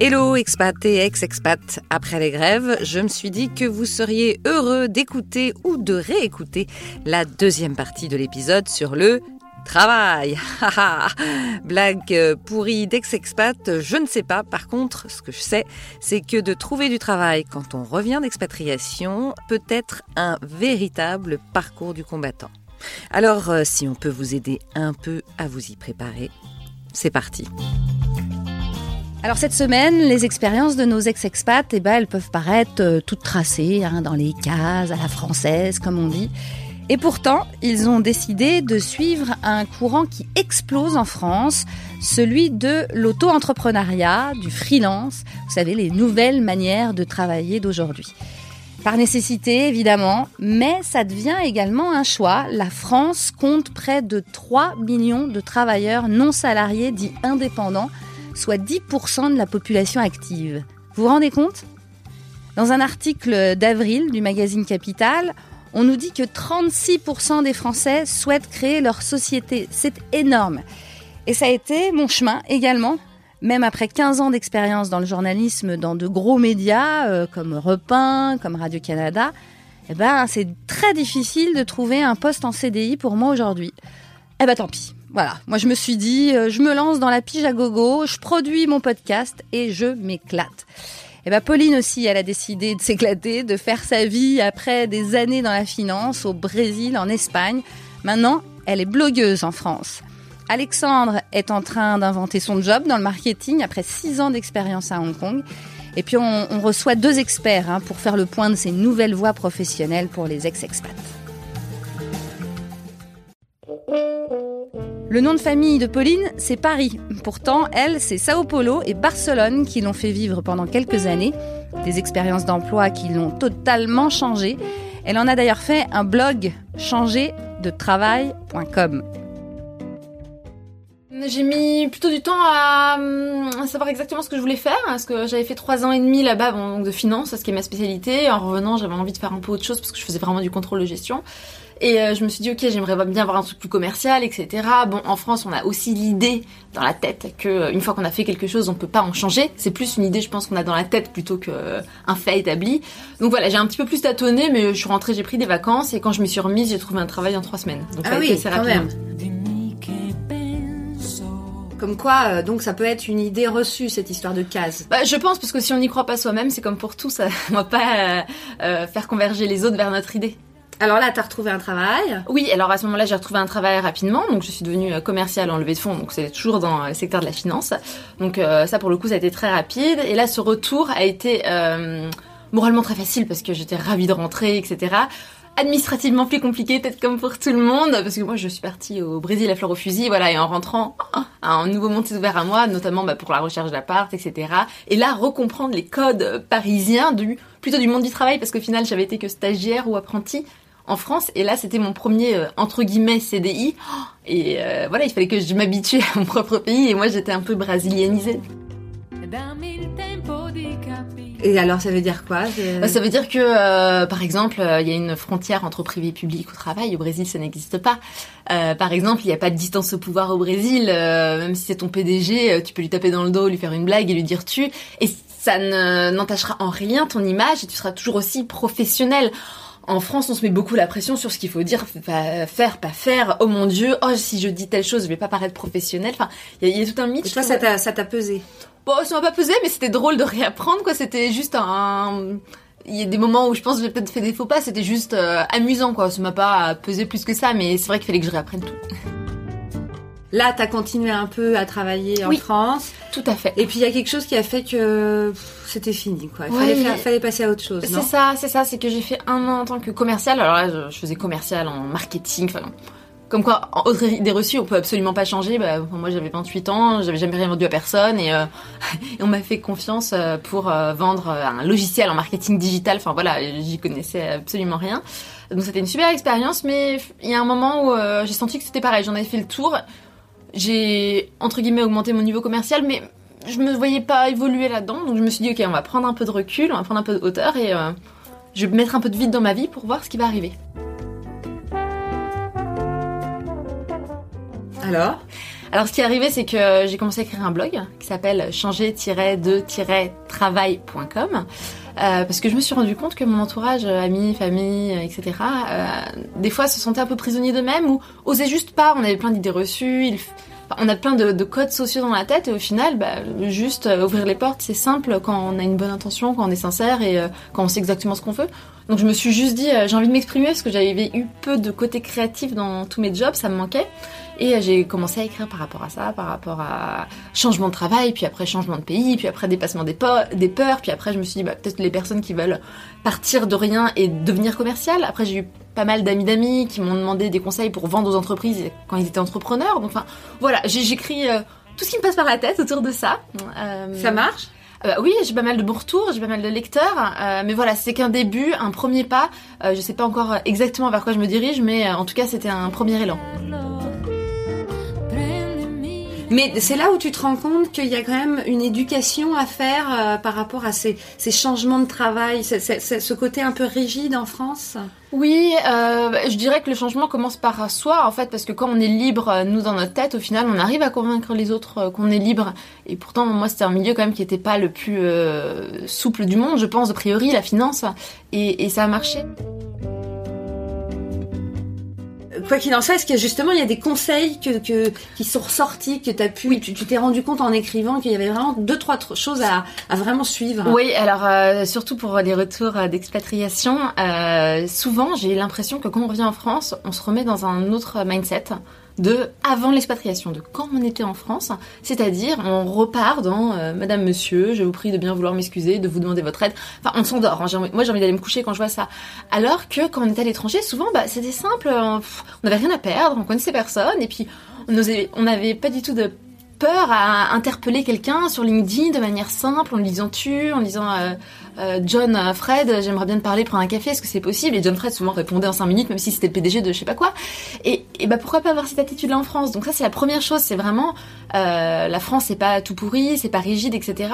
Hello expat et ex-expat, après les grèves, je me suis dit que vous seriez heureux d'écouter ou de réécouter la deuxième partie de l'épisode sur le travail. Blague pourrie d'ex-expat, je ne sais pas. Par contre, ce que je sais, c'est que de trouver du travail quand on revient d'expatriation peut être un véritable parcours du combattant. Alors, euh, si on peut vous aider un peu à vous y préparer, c'est parti. Alors cette semaine, les expériences de nos ex-expats, eh ben, elles peuvent paraître euh, toutes tracées, hein, dans les cases, à la française, comme on dit. Et pourtant, ils ont décidé de suivre un courant qui explose en France, celui de l'auto-entrepreneuriat, du freelance, vous savez, les nouvelles manières de travailler d'aujourd'hui. Par nécessité, évidemment, mais ça devient également un choix. La France compte près de 3 millions de travailleurs non salariés dits indépendants soit 10% de la population active. Vous vous rendez compte? Dans un article d'avril du magazine Capital, on nous dit que 36% des Français souhaitent créer leur société. C'est énorme. Et ça a été mon chemin également, même après 15 ans d'expérience dans le journalisme, dans de gros médias euh, comme Europe comme Radio-Canada. Eh ben, c'est très difficile de trouver un poste en CDI pour moi aujourd'hui. Eh ben, tant pis. Voilà, moi je me suis dit, euh, je me lance dans la pige à gogo, je produis mon podcast et je m'éclate. Et eh ben Pauline aussi, elle a décidé de s'éclater, de faire sa vie après des années dans la finance au Brésil, en Espagne. Maintenant, elle est blogueuse en France. Alexandre est en train d'inventer son job dans le marketing après six ans d'expérience à Hong Kong. Et puis on, reçoit deux experts hein, pour faire le point de ces nouvelles voies professionnelles pour les ex-expats. Le nom de famille de Pauline, c'est Paris. Pourtant, elle, c'est Sao Paulo et Barcelone qui l'ont fait vivre pendant quelques années. Des expériences d'emploi qui l'ont totalement changée. Elle en a d'ailleurs fait un blog travail.com. J'ai mis plutôt du temps à, savoir exactement ce que je voulais faire, parce que j'avais fait trois ans et demi là-bas de finance, ce qui est ma spécialité. En revenant, j'avais envie de faire un peu autre chose parce que je faisais vraiment du contrôle de gestion. Et euh, je me suis dit, ok, j'aimerais bien avoir un truc plus commercial, etc. Bon, en France, on a aussi l'idée dans la tête que euh, une fois qu'on a fait quelque chose, on peut pas en changer. C'est plus une idée, je pense, qu'on a dans la tête plutôt qu'un euh, fait établi. Donc voilà, j'ai un petit peu plus tâtonné, mais je suis rentrée, j'ai pris des vacances et quand je me suis remise, j'ai trouvé un travail en trois semaines. Donc ah ça oui, assez rapide. Comme quoi, donc ça peut être une idée reçue cette histoire de case. Bah, je pense parce que si on n'y croit pas soi-même, c'est comme pour tout, ça ne va pas faire converger les autres vers notre idée. Alors là, tu as retrouvé un travail Oui, alors à ce moment-là, j'ai retrouvé un travail rapidement. Donc je suis devenue euh, commerciale en levée de fonds, donc c'est toujours dans le secteur de la finance. Donc euh, ça, pour le coup, ça a été très rapide. Et là, ce retour a été euh, moralement très facile parce que j'étais ravie de rentrer, etc administrativement plus compliqué, peut-être comme pour tout le monde, parce que moi je suis partie au Brésil à fleur au fusil, voilà, et en rentrant, un nouveau monde s'est ouvert à moi, notamment bah, pour la recherche d'appart, etc. Et là, recomprendre les codes parisiens du plutôt du monde du travail, parce qu'au final j'avais été que stagiaire ou apprenti, en France. Et là, c'était mon premier, euh, entre guillemets, CDI. Et euh, voilà, il fallait que je m'habitue à mon propre pays. Et moi, j'étais un peu brésilianisée. Et alors, ça veut dire quoi? Bah, Ça veut dire que, euh, par exemple, il y a une frontière entre privé et public au travail. Au Brésil, ça n'existe pas. par exemple, il n'y a pas de distance au pouvoir au Brésil. même si c'est ton PDG, tu peux lui taper dans le dos, lui faire une blague et lui dire tu. Et ça n'entachera en rien ton image et tu seras toujours aussi professionnel. En France, on se met beaucoup la pression sur ce qu'il faut dire, faire, pas faire. Oh mon Dieu, oh si je dis telle chose, je vais pas paraître professionnel. Enfin, il y, a tout un mythe. Et toi, ça t'a pesé? Bon, ça m'a pas pesé, mais c'était drôle de réapprendre quoi. C'était juste un il y a des moments où je pense que j'ai peut-être fait des faux pas, c'était juste euh, amusant quoi, ça m'a pas pesé plus que ça, mais c'est vrai qu'il fallait que je réapprenne tout. Là, tu as continué un peu à travailler en France. Tout à fait. Et puis il y a quelque chose qui a fait que c'était fini, quoi. Il fallait, passer à autre chose. C'est ça, c'est ça. C'est que j'ai fait un an en tant que commercial. Alors là, je faisais commercial en marketing. Enfin, comme quoi, en autre idée reçue, on peut absolument pas changer. Bah, moi, j'avais 28 ans, j'avais jamais rien vendu à personne et, euh, on m'a fait confiance euh, pour euh, vendre un logiciel en marketing digital. Enfin voilà, j'y connaissais absolument rien. Donc c'était une super expérience, mais il y a un moment où j'ai senti que c'était pareil. J'en avais fait le tour j'ai entre guillemets augmenté mon niveau commercial, mais je me voyais pas évoluer là-dedans. Donc je me suis dit, ok, on va prendre un peu de recul, on va prendre un peu de hauteur et euh, je vais mettre un peu de vide dans ma vie pour voir ce qui va arriver. Alors? Alors ce qui est arrivé, c'est que j'ai commencé à écrire un blog qui s'appelle changer-de-travail.com. Euh, parce que je me suis rendu compte que mon entourage, amis, famille, etc., euh, des fois se sentait un peu prisonniers d'eux-mêmes ou osaient juste pas. On avait plein d'idées reçues. Ils on a plein de, codes sociaux dans la tête et au final, bah, juste euh, ouvrir les portes, c'est simple quand on a une bonne intention, quand on est sincère et euh, quand on sait exactement ce qu'on veut. Donc je me suis juste dit, euh, j'ai envie de m'exprimer parce que j'avais eu peu de côté créatif dans tous mes jobs, ça me manquait. Et j'ai commencé à écrire par rapport à ça, par rapport à changement de travail, puis après changement de pays, puis après dépassement des, des peurs, puis après je me suis dit, bah, peut-être les personnes qui veulent partir de rien et devenir commercial. Après j'ai eu pas mal d'amis d'amis qui m'ont demandé des conseils pour vendre aux entreprises quand ils étaient entrepreneurs. Donc, enfin, voilà, j'écris euh, tout ce qui me passe par la tête autour de ça. Euh, ça marche? euh, oui, j'ai pas mal de bons retours, j'ai pas mal de lecteurs, mais voilà, c'est qu'un début, un premier pas. je sais pas encore exactement vers quoi je me dirige, mais en tout cas, c'était un premier élan. Mais c'est là où tu te rends compte qu'il y a quand même une éducation à faire euh, par rapport à ces, changements de travail, ce côté un peu rigide en France? Oui, euh, je dirais que le changement commence par soi, en fait, parce que quand on est libre, euh, nous, dans notre tête, au final, on arrive à convaincre les autres qu'on est libre. Et pourtant, moi, c'était un milieu quand même qui n'était pas le plus souple du monde, je pense, a priori, la finance. Et ça a marché quoi qu'il en soit, est-ce que justement il y a des conseils que, que qui sont ressortis, que as pu, tu t'es rendu compte en écrivant qu'il y avait vraiment deux trois choses à, à vraiment suivre? Oui, alors euh, surtout pour les retours euh, d'expatriation, euh, souvent j'ai l'impression que quand on revient en France, on se remet dans un autre mindset de avant l'expatriation, de quand on était en France, c'est-à-dire on repart dans euh, Madame, Monsieur, je vous prie de bien vouloir m'excuser, de vous demander votre aide. Enfin, on s'endort. Hein, moi, j'ai envie d'aller me coucher quand je vois ça. Alors que quand on est à l'étranger, souvent, bah, c'était simple. On n'avait rien à perdre, on connaissait personne, et puis on n'avait pas du tout de peur à interpeller quelqu'un sur LinkedIn de manière simple, en lui disant tu, en disant euh, euh, John, euh, Fred, j'aimerais bien te parler, prendre un café, est-ce que c'est possible? Et John Fred souvent répondait en 5 minutes, même si c'était le PDG de je sais pas quoi. Et, et bah pourquoi pas avoir cette attitude-là en France? Donc ça c'est la première chose, c'est vraiment la France c'est pas tout pourri, c'est pas rigide, etc.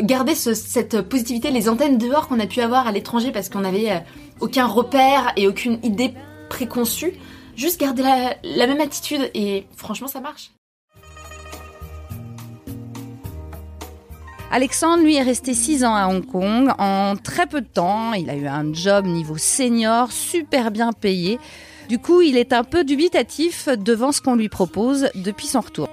Garder cette positivité, les antennes dehors qu'on a pu avoir à l'étranger parce qu'on n'avait aucun repère et aucune idée préconçue. Juste garder la même attitude et franchement ça marche. Alexandre, lui, est resté 6 ans à Hong Kong. En très peu de temps, il a eu un job niveau senior, super bien payé. Du coup, il est un peu dubitatif devant ce qu'on lui propose depuis son retour.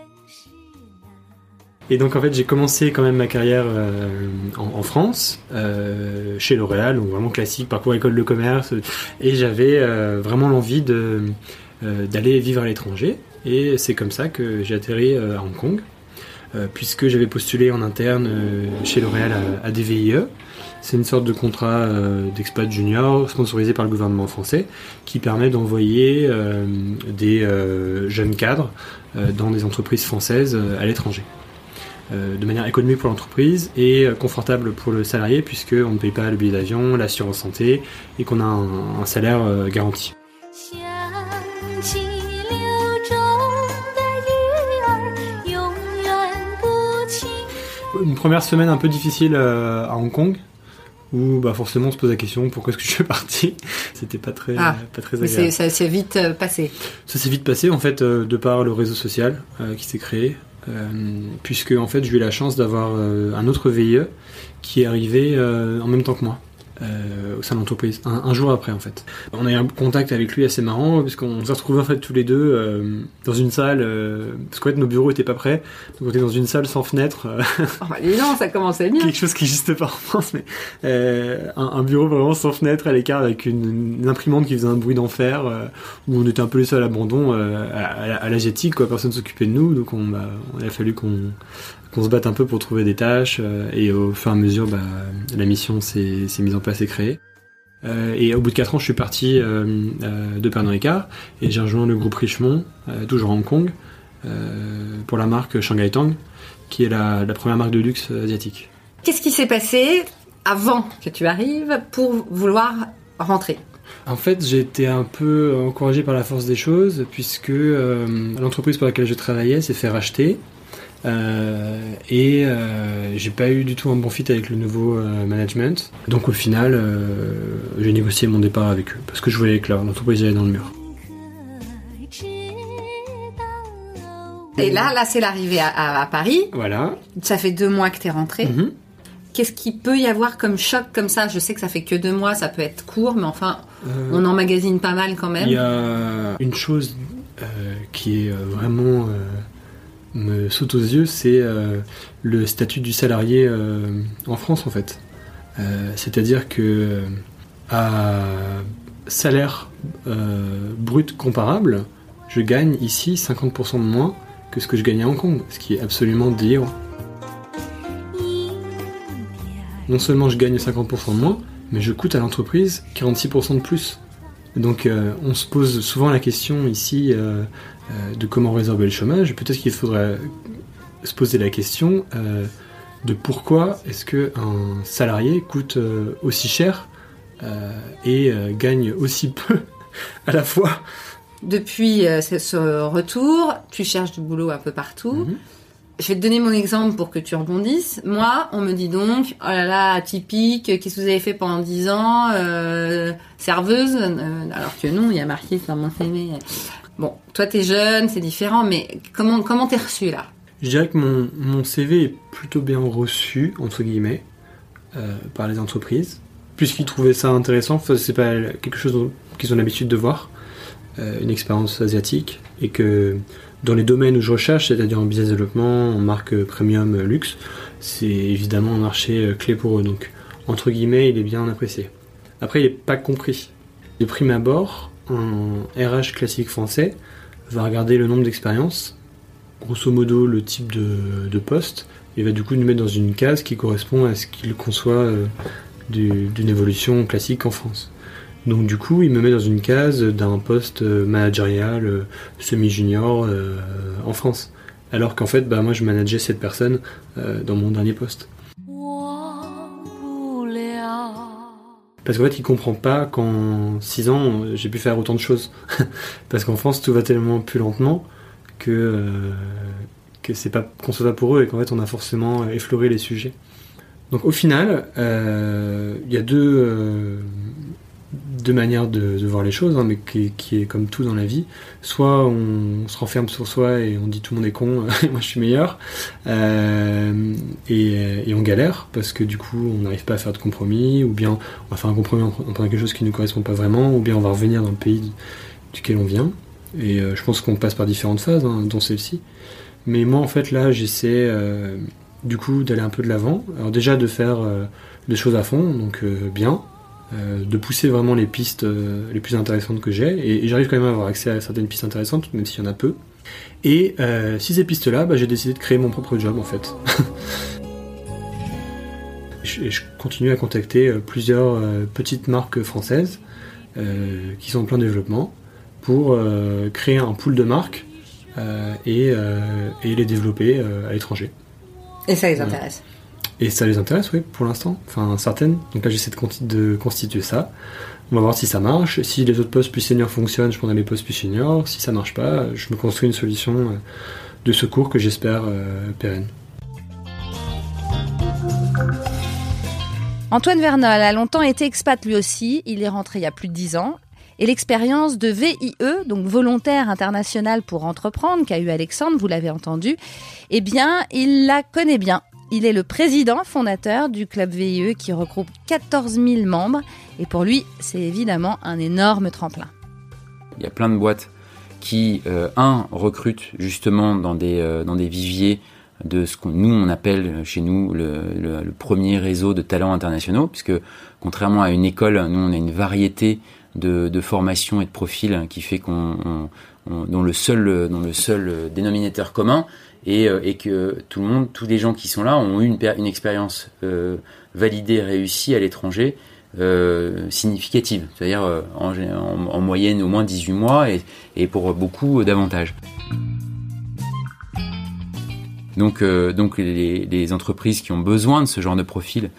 Et donc en fait j'ai commencé quand même ma carrière euh, en, France, euh, chez L'Oréal, donc vraiment classique, parcours école de commerce, et j'avais euh, vraiment l'envie d'aller vivre à l'étranger. Et c'est comme ça que j'ai atterri à Hong Kong. Euh, puisque j'avais postulé en interne euh, chez L'Oréal à, des VIE. C'est une sorte de contrat euh, d'expat junior sponsorisé par le gouvernement français qui permet d'envoyer des jeunes cadres dans des entreprises françaises à l'étranger. de manière économique pour l'entreprise et confortable pour le salarié puisqu'on ne paye pas le billet d'avion, l'assurance santé et qu'on a un salaire garanti. Une première semaine un peu difficile euh, à Hong Kong où bah forcément on se pose la question pourquoi est-ce que je suis parti? C'était pas très ah, pas très agréable. ça s'est vite euh, passé. Ça s'est vite passé en fait euh, de par le réseau social qui s'est créé puisque en fait j'ai eu la chance d'avoir un autre VIE qui est arrivé en même temps que moi euh, au sein de l'entreprise, un, jour après en fait. On a eu un contact avec lui assez marrant, puisqu'on s'est retrouvés en fait tous les deux euh, dans une salle, euh, parce qu'en fait nos bureaux étaient pas prêts, donc on était dans une salle sans fenêtre. oh, non, ça commençait bien. Quelque chose qui n'existe pas en France, mais un, un, bureau vraiment sans fenêtre à l'écart avec une, une, imprimante qui faisait un bruit d'enfer, où on était un peu les seuls à l'abandon, à, à, l'asiatique, quoi, personne s'occupait de nous, donc on, bah, on a fallu qu'on qu'on se batte un peu pour trouver des tâches euh, et au fur et à mesure bah, la mission s'est mise en place et créée. Euh, et au bout de 4 ans, je suis parti euh, de Pernod Ricard et j'ai rejoint le groupe Richemont, toujours à Hong Kong, pour la marque Shanghai Tang, qui est la, première marque de luxe asiatique. Qu'est-ce qui s'est passé avant que tu arrives pour vouloir rentrer? En fait, j'ai été un peu encouragé par la force des choses, puisque l'entreprise pour laquelle je travaillais s'est fait racheter euh, et euh, j'ai pas eu du tout un bon fit avec le nouveau euh, management. Donc au final, j'ai négocié mon départ avec eux parce que je voyais que l'entreprise allait dans le mur. Et là, là, c'est l'arrivée à, à, Paris. Voilà. Ça fait deux mois que tu es rentré. Mhm. Qu'est-ce qu'il peut y avoir comme choc comme ça? Je sais que ça fait que deux mois, ça peut être court, mais enfin, Euh, on emmagasine pas mal quand même. Il y a une chose euh, qui est euh, vraiment euh, me saute aux yeux, c'est euh, le statut du salarié euh, en France en fait. Euh, C'est-à-dire que à salaire brut comparable, je gagne ici 50% de moins que ce que je gagnais à Hong Kong, ce qui est absolument délirant. Non seulement je gagne 50% de moins, mais je coûte à l'entreprise 46% de plus. Donc on se pose souvent la question ici de comment résorber le chômage. Peut-être qu'il faudrait se poser la question euh, de pourquoi est-ce que un salarié coûte euh, aussi cher euh, et euh, gagne aussi peu à la fois? Depuis euh, ce- retour, tu cherches du boulot un peu partout. Mhm. Je vais te donner mon exemple pour que tu rebondisses. Moi, on me dit donc, oh là là, atypique, qu'est-ce que vous avez fait pendant 10 ans euh, Serveuse Euh, Alors que non, il y a marqué dans mon CV. Bon, toi t'es jeune, c'est différent, mais comment comment t'es reçu là? Je dirais que mon, mon CV est plutôt bien reçu, entre guillemets, euh, par les entreprises, puisqu'ils trouvaient ça intéressant. C'est pas quelque chose qu'ils ont l'habitude de voir, euh, une expérience asiatique, et que dans les domaines où je recherche, c'est-à-dire en business développement, en marque premium, euh, luxe, c'est évidemment un marché clé pour eux. Donc, entre guillemets, il est bien apprécié. Après, il n'est pas compris. De prime abord, un RH classique français va regarder le nombre d'expériences grosso modo le type de, poste et va du coup nous mettre dans une case qui correspond à ce qu'il conçoit euh, du- d'une évolution classique en France. Donc du coup, il me met dans une case d'un poste euh, managérial euh, semi-junior en France. Alors qu'en fait, bah, moi je manageais cette personne dans mon dernier poste. Parce qu'en fait, il comprend pas qu'en 6 ans, j'ai pu faire autant de choses. Parce qu'en France, tout va tellement plus lentement que, euh, que c'est pas concevable pour eux et qu'en fait, on a forcément effleuré les sujets. Donc au final, euh, il y a deux, euh, deux manières de, voir les choses, hein, mais qui, est comme tout dans la vie. Soit on se renferme sur soi et on dit tout le monde est con, moi je suis meilleur, euh, et, on galère parce que du coup on n'arrive pas à faire de compromis, ou bien on va faire un compromis en en prenant quelque chose qui ne nous correspond pas vraiment, ou bien on va revenir dans le pays duquel on vient. Et euh, je pense qu'on passe par différentes phases, hein, dont celle-ci. Mais moi en fait là j'essaie euh, du coup d'aller un peu de l'avant. Alors déjà de faire les choses à fond, donc bien, de pousser vraiment les pistes euh, les plus intéressantes que j'ai, et, et j'arrive quand même à avoir accès à certaines pistes intéressantes, même s'il y en a peu. Et euh, si ces pistes-là, bah, j'ai décidé de créer mon propre job en fait. Je- Et je continue à contacter euh, plusieurs euh, petites marques françaises euh, qui sont en plein développement pour euh, créer un pool de marques euh, et, euh, et les développer euh, à l'étranger. Et ça les intéresse. Et ça les intéresse, oui, pour l'instant. Enfin, certaines. Donc là, j'essaie de, constituer ça. On va voir si ça marche. Si les autres postes plus seniors fonctionnent, je prendrai les postes plus seniors. Si ça marche pas, je me construis une solution euh, de secours que j'espère euh, pérenne. Antoine Vernol a longtemps été expat lui aussi. Il est rentré il y a plus de dix ans. Et l'expérience de VIE, donc volontaire international pour entreprendre, qu'a eu Alexandre, vous l'avez entendu, eh bien, il la connaît bien. Il est le président fondateur du club VIE qui regroupe 14 000 membres. Et pour lui, c'est évidemment un énorme tremplin. Il y a plein de boîtes qui, euh, un, recrutent justement dans des, euh, dans des viviers de ce qu'on nous on appelle chez nous le, premier réseau de talents internationaux, puisque contrairement à une école, nous on a une variété de, de formations et de profils qui fait qu'on on- on- dont le seul dont le seul dénominateur commun euh, et que tout le monde, tous les gens qui sont là ont eu une, expérience euh, validée, réussie à l'étranger euh, significative, c'est-à-dire en, moyenne au moins 18 mois et, pour beaucoup davantage. Donc, donc les, entreprises qui ont besoin de ce genre de profil,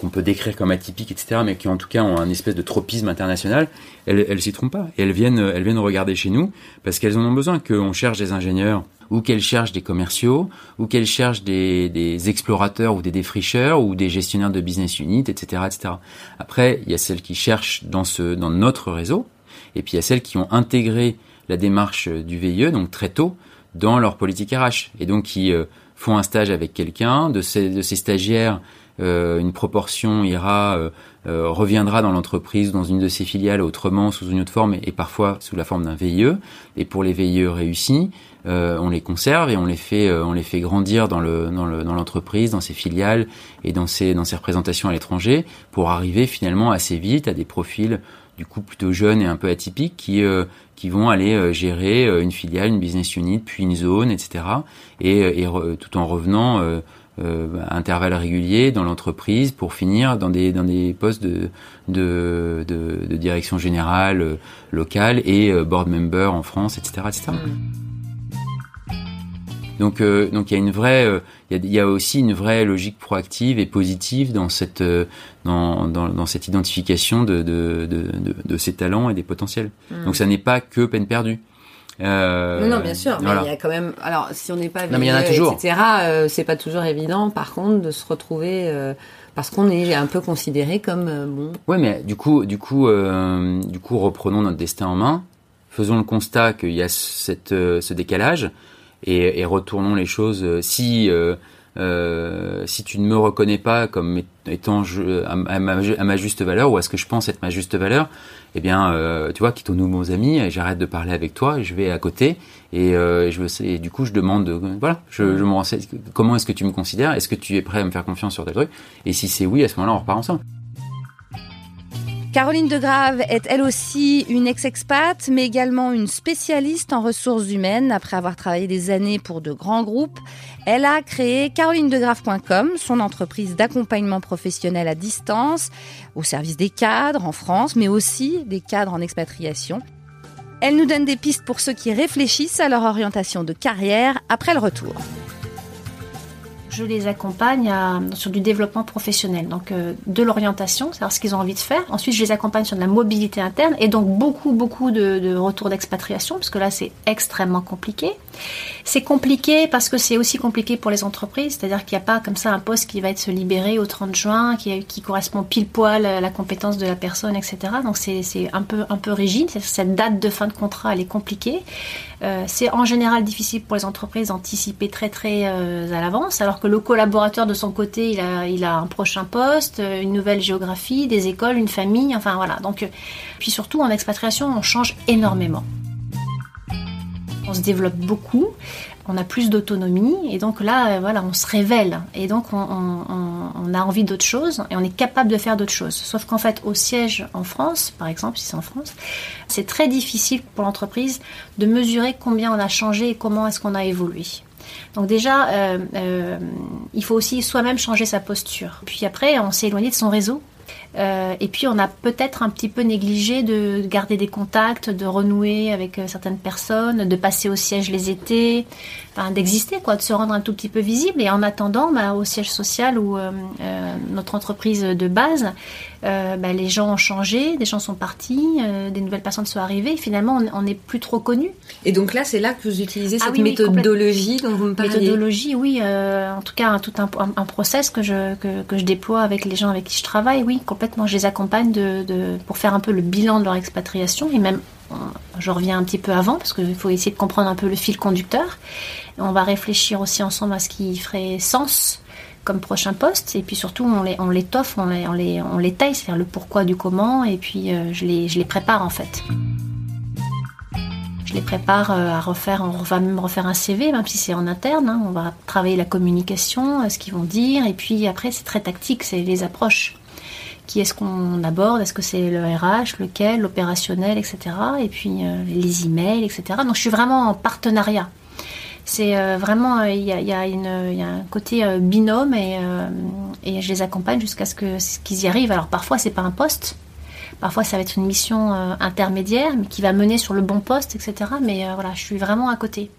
qu'on peut décrire comme atypique, etc., mais qui en tout cas ont un espèce de tropisme international, elles, elles s'y trompent pas. Et elles viennent, elles viennent regarder chez nous parce qu'elles en ont besoin, qu'on cherche des ingénieurs ou qu'elles cherchent des commerciaux, ou qu'elles cherchent des, des explorateurs ou des défricheurs ou des gestionnaires de business unit, etc., etc. Après, il y a celles qui cherchent dans ce, dans notre réseau, et puis il y a celles qui ont intégré la démarche du VIE, donc très tôt, dans leur politique RH et donc qui euh, font un stage avec quelqu'un de ces, de ces stagiaires une proportion ira euh, euh, reviendra dans l'entreprise dans une de ses filiales autrement sous une autre forme et, parfois sous la forme d'un VIE et pour les VIE réussis on les conserve et on les fait on les fait grandir dans le dans le dans l'entreprise dans ses filiales et dans ses dans ses représentations à l'étranger pour arriver finalement assez vite à des profils du coup plutôt jeunes et un peu atypiques qui qui vont aller gérer une filiale, une business unit, puis une zone, etc. Et, et tout en revenant euh, intervalles réguliers dans l'entreprise pour finir dans des dans des postes de de, de, de direction générale euh, locale et euh, board member en France, etc., etc. Mm. Donc donc il y a une vraie il y a, aussi une vraie logique proactive et positive dans cette dans, dans, dans cette identification de, de, de, de, ces talents et des potentiels. Mm. Donc ça n'est pas que peine perdue. Euh, non, bien sûr, mais il y a quand même. Alors, si on n'est pas non, mais il y en a toujours. etc., euh, c'est pas toujours évident. Par contre, de se retrouver euh, parce qu'on est un peu considéré comme euh, bon. Ouais, mais du coup, du coup, euh, du coup, reprenons notre destin en main. Faisons le constat qu'il y a cette, ce décalage et, et, retournons les choses. Si si tu ne me reconnais pas comme étant je, à, ma, à, ma, juste valeur ou à ce que je pense être ma juste valeur, eh bien, euh, tu vois, quitte aux nouveaux amis, j'arrête de parler avec toi, je vais à côté et, euh, je veux, et du coup, je demande, voilà, je, je me renseigne, comment est-ce que tu me considères? Est-ce que tu es prêt à me faire confiance sur tel truc? Et si c'est oui, à ce moment-là, on repart ensemble. Caroline Degrave est elle aussi une ex-expat, mais également une spécialiste en ressources humaines. Après avoir travaillé des années pour de grands groupes, elle a créé carolindegrave.com, son entreprise d'accompagnement professionnel à distance, au service des cadres en France, mais aussi des cadres en expatriation. Elle nous donne des pistes pour ceux qui réfléchissent à leur orientation de carrière après le retour je les accompagne sur du développement professionnel, donc euh, de l'orientation, savoir ce qu'ils ont envie de faire. Ensuite, je les accompagne sur de la mobilité interne et donc beaucoup, beaucoup de, de retours d'expatriation, parce que là, c'est extrêmement compliqué. C'est compliqué parce que c'est aussi compliqué pour les entreprises, c'est-à-dire qu'il n'y a pas comme ça un poste qui va être se libérer au 30 juin, qui, qui correspond pile poil à la compétence de la personne, etc. Donc c'est un peu, un peu rigide, cette date de fin de contrat, elle est compliquée. Euh, c'est en général difficile pour les entreprises d'anticiper très très euh, à l'avance, alors que le collaborateur de son côté, il a, il a un prochain poste, euh, une nouvelle géographie, des écoles, une famille, enfin voilà. Donc, puis surtout en expatriation, on change énormément. On se développe beaucoup, on a plus d'autonomie et donc là, voilà, on se révèle et donc on, a envie d'autre chose et on est capable de faire d'autres choses. Sauf qu'en fait, au siège en France, par exemple, si c'est en France, c'est très difficile pour l'entreprise de mesurer combien on a changé et comment est-ce qu'on a évolué. Donc déjà, euh, euh, il faut aussi soi-même changer sa posture. Puis après, on s'est éloigné de son réseau. Euh, et puis on a peut-être un petit peu négligé de garder des contacts, de renouer avec certaines personnes, de passer au siège les étés, d'exister, quoi, de se rendre un tout petit peu visible. Et en attendant, bah, au siège social ou euh, euh, notre entreprise de base, euh, bah, les gens ont changé, des gens sont partis, des nouvelles personnes sont arrivées. Finalement, on n'est plus trop connu. Et donc là, c'est là que vous utilisez ah cette méthodologie dont vous me parlez. Méthodologie, oui. en tout cas, tout un, un, process que je, que, que, je déploie avec les gens avec qui je travaille. Oui, complètement. Je les accompagne de, de, pour faire un peu le bilan de leur expatriation et même je reviens un petit peu avant parce qu'il faut essayer de comprendre un peu le fil conducteur. On va réfléchir aussi ensemble à ce qui ferait sens comme prochain poste et puis surtout on les on les on les on les taille, c'est-à-dire le pourquoi du comment et puis euh, je les je les prépare en fait. Je les prépare euh, à refaire, on va même refaire un CV, même si c'est en interne. Hein. on va travailler la communication, euh, ce qu'ils vont dire, et puis après c'est très tactique, c'est les approches qui est-ce qu'on aborde? Est-ce que c'est le RH, lequel, l'opérationnel, etc. Et puis les emails, etc. Donc je suis vraiment en partenariat. C'est euh, vraiment, euh, il y, a, y, a y, a, un côté binôme et, et, je les accompagne jusqu'à ce qu'ils y arrivent. Alors parfois c'est pas un poste, Parfois, ça va être une mission euh, intermédiaire, mais qui va mener sur le bon poste, etc. Mais euh, voilà, je suis vraiment à côté.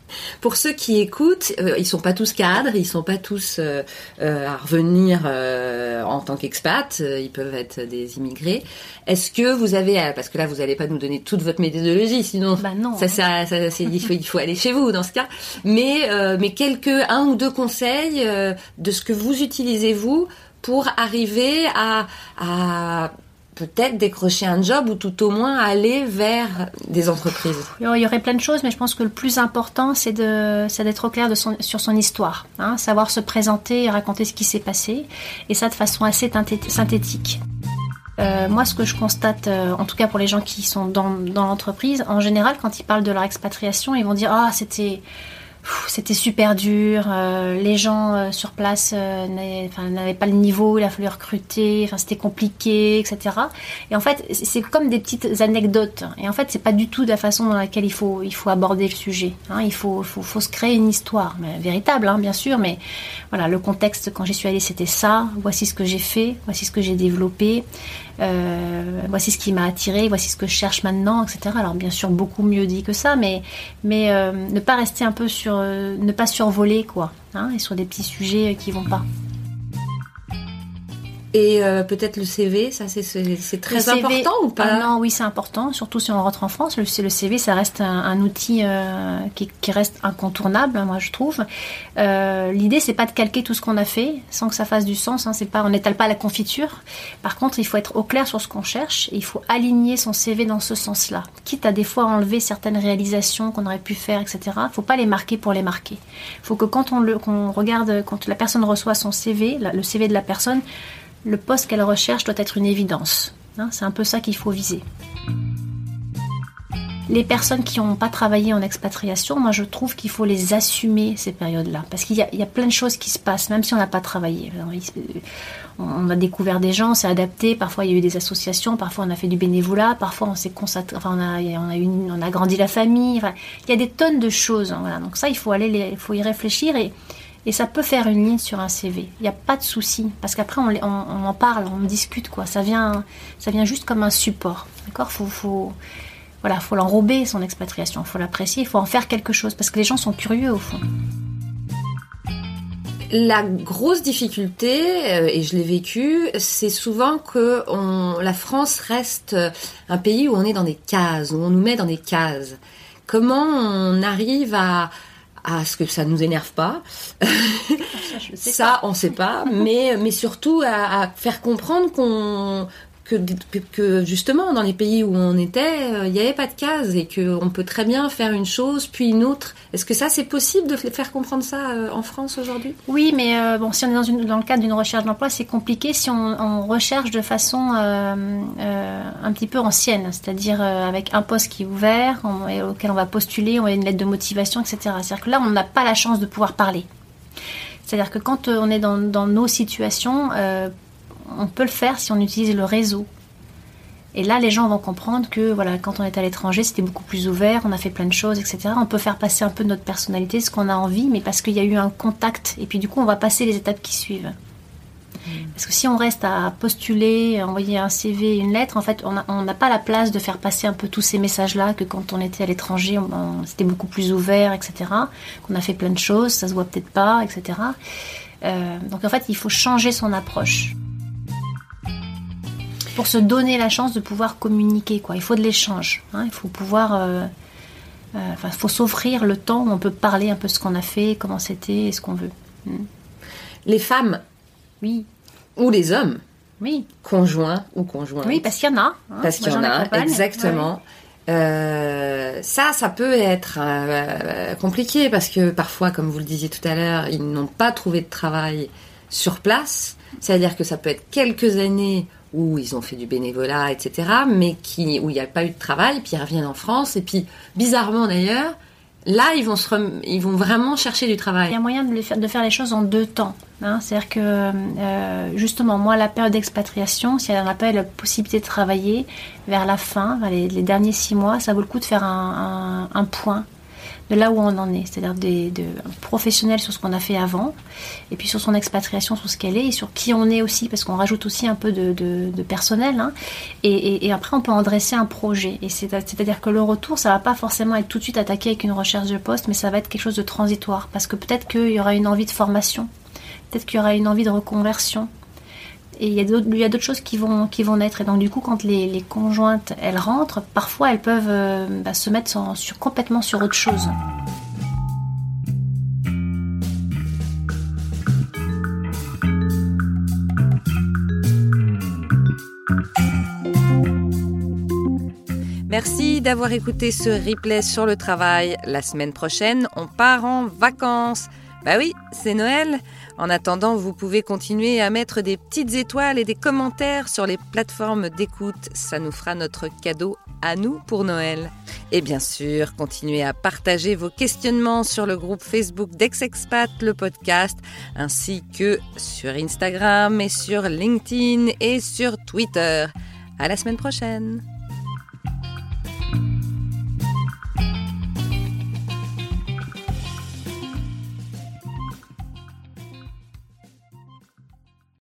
Pour ceux qui écoutent, euh, ils sont pas tous cadres, ils sont pas tous à revenir en tant qu'expat, ils peuvent être des immigrés. Est-ce que vous avez, parce que là, vous n'allez pas nous donner toute votre méthodologie, sinon, bah non, ça, ça, ça, il, faut, il faut aller chez vous dans ce cas. Mais, mais quelques un ou deux conseils de ce que vous utilisez vous pour arriver à, à peut-être décrocher un job ou tout au moins aller vers des entreprises Il y aurait plein de choses, mais je pense que le plus important, c'est d'être au clair sur son histoire, hein, savoir se présenter et raconter ce qui s'est passé, et ça de façon assez synthétique. Euh, moi, ce que je constate, euh, en tout cas pour les gens qui sont dans, l'entreprise, en général, quand ils parlent de leur expatriation, ils vont dire ah c'était c'était super dur, euh, les gens euh, sur place euh, n'avaient pas le niveau, il a fallu recruter, c'était compliqué, etc. Et en fait, c'est comme des petites anecdotes. Et en fait, c'est pas du tout la façon dans laquelle il faut il faut aborder le sujet. hein. Il faut, faut faut se créer une histoire, mais véritable, hein, bien sûr, mais voilà, le contexte quand j'y suis allée, c'était ça. Voici ce que j'ai fait, voici ce que j'ai développé. Euh, voici ce qui m'a attiré, voici ce que je cherche maintenant, etc. Alors bien sûr beaucoup mieux dit que ça, mais mais euh, ne pas rester un peu sur, euh, ne pas survoler quoi, hein, et sur des petits sujets qui vont pas. Et euh, peut-être le CV, ça c'est très CV important ou pas? Ah Non, oui, c'est important, surtout si on rentre en France. Le, le CV, ça reste un, un outil euh, qui, qui reste incontournable, moi je trouve. Euh, L'idée, c'est pas de calquer tout ce qu'on a fait sans que ça fasse du sens. Hein, c'est pas, on n'étale pas la confiture. Par contre, il faut être au clair sur ce qu'on cherche et il faut aligner son CV dans ce sens-là. Quitte à des fois enlever certaines réalisations qu'on aurait pu faire, etc. Faut pas les marquer pour les marquer. Faut que quand on le, qu'on regarde, quand la personne reçoit son CV, la- le CV de la personne, le poste qu'elle recherche doit être une évidence. Hein, c'est un peu ça qu'il faut viser. Les personnes qui n'ont pas travaillé en expatriation, moi je trouve qu'il faut les assumer ces périodes-là. Parce qu'il y, a- plein de choses qui se passent, même si on n'a pas travaillé. On a découvert des gens, on s'est adapté, parfois il y a eu des associations, parfois on a fait du bénévolat, parfois on s'est consacré, a, on a, grandi la famille, il y a des tonnes de choses. hein. Donc ça, il faut, aller il faut y réfléchir et ça peut faire une ligne sur un CV. Il n'y a pas de souci. Parce qu'après, on, on- en parle, on discute, quoi. Ça vient, ça vient juste comme un support. D'accord? Faut, faut, voilà, faut l'enrober, son expatriation. faut l'apprécier, il faut en faire quelque chose. Parce que les gens sont curieux, au fond. La grosse difficulté, euh, et je l'ai vécu, c'est souvent que la France reste un pays où on est dans des cases, où on nous met dans des cases. Comment on arrive à, à ce que ça nous énerve pas. Ça, je sais Ça, on sait pas, mais, mais surtout à, à faire comprendre qu'on que, justement dans les pays où on était, euh, il n'y avait pas de cases et qu'on peut très bien faire une chose puis une autre. Est-ce que ça c'est possible de faire comprendre ça euh, en France aujourd'hui? Oui, mais euh, bon, si on est dans, le cadre d'une recherche d'emploi, c'est compliqué si on, recherche de façon un petit peu ancienne, c'est-à-dire avec un poste qui est ouvert, auquel on va postuler, on a une lettre de motivation, etc. C'est-à-dire que là, on n'a pas la chance de pouvoir parler. C'est-à-dire que quand on est dans, nos situations, on peut le faire si on utilise le réseau. Et là, les gens vont comprendre que voilà, quand on est à l'étranger, c'était beaucoup plus ouvert, on a fait plein de choses, etc. On peut faire passer un peu notre personnalité, ce qu'on a envie, mais parce qu'il y a eu un contact. Et puis du coup, on va passer les étapes qui suivent. Parce que si on reste à postuler, à envoyer un CV, une lettre, en fait, on n'a pas la place de faire passer un peu tous ces messages-là que quand on était à l'étranger, c'était beaucoup plus ouvert, etc. Qu'on a fait plein de choses, ça se voit peut-être pas, etc. Euh, donc en fait, il faut changer son approche pour se donner la chance de pouvoir communiquer. Quoi. Il faut de l'échange. hein. Il faut pouvoir. euh, euh, Enfin, faut s'offrir le temps où on peut parler un peu ce qu'on a fait, comment c'était et ce qu'on veut. Les femmes Oui, ou les hommes, oui, conjoints ou conjoints. oui, parce qu'il y en a. hein. Parce qu'il y en a, exactement. Euh, ça, ça peut être compliqué parce que parfois, comme vous le disiez tout à l'heure, ils n'ont pas trouvé de travail sur place. C'est-à-dire que ça peut être quelques années où ils ont fait du bénévolat, etc., mais qui, où il n'y a pas eu de travail, puis ils reviennent en France, et puis, bizarrement d'ailleurs, là, ils vont, se ils vont vraiment chercher du Il y travail. a moyen de, faire, de faire les choses en deux temps. hein. C'est-à-dire que, euh, justement, moi, la période d'expatriation, si elle pas la possibilité de travailler, vers la fin, vers les, derniers six mois, ça vaut le coup de faire un point de là où on en est. C'est-à-dire des, de, professionnel sur ce qu'on a fait avant, et puis sur son expatriation, sur ce qu'elle est, et sur qui on est aussi, parce qu'on rajoute aussi un peu de, personnel. hein. Et après, on peut en dresser un projet. Et c'est- c'est-à-dire que le retour, ça va pas forcément être tout de suite attaqué avec une recherche de poste, mais ça va être quelque chose de transitoire. Parce que peut-être qu'il y aura une envie de formation, peut-être qu'il y aura une envie de reconversion. Et il y a d'autres choses qui vont, naître. Et donc, du coup, quand les, conjointes, elles rentrent, parfois, elles peuvent euh, bah, se mettre complètement sur autre chose. Merci d'avoir écouté ce replay sur le travail. La semaine prochaine, on part en vacances. Bah oui, c'est Noël. En attendant, vous pouvez continuer à mettre des petites étoiles et des commentaires sur les plateformes d'écoute. Ça nous fera notre cadeau à nous pour Noël. Et bien sûr, continuez à partager vos questionnements sur le groupe Facebook d'Ex-Expat, le podcast, ainsi que sur Instagram et sur LinkedIn et sur Twitter. À la semaine prochaine!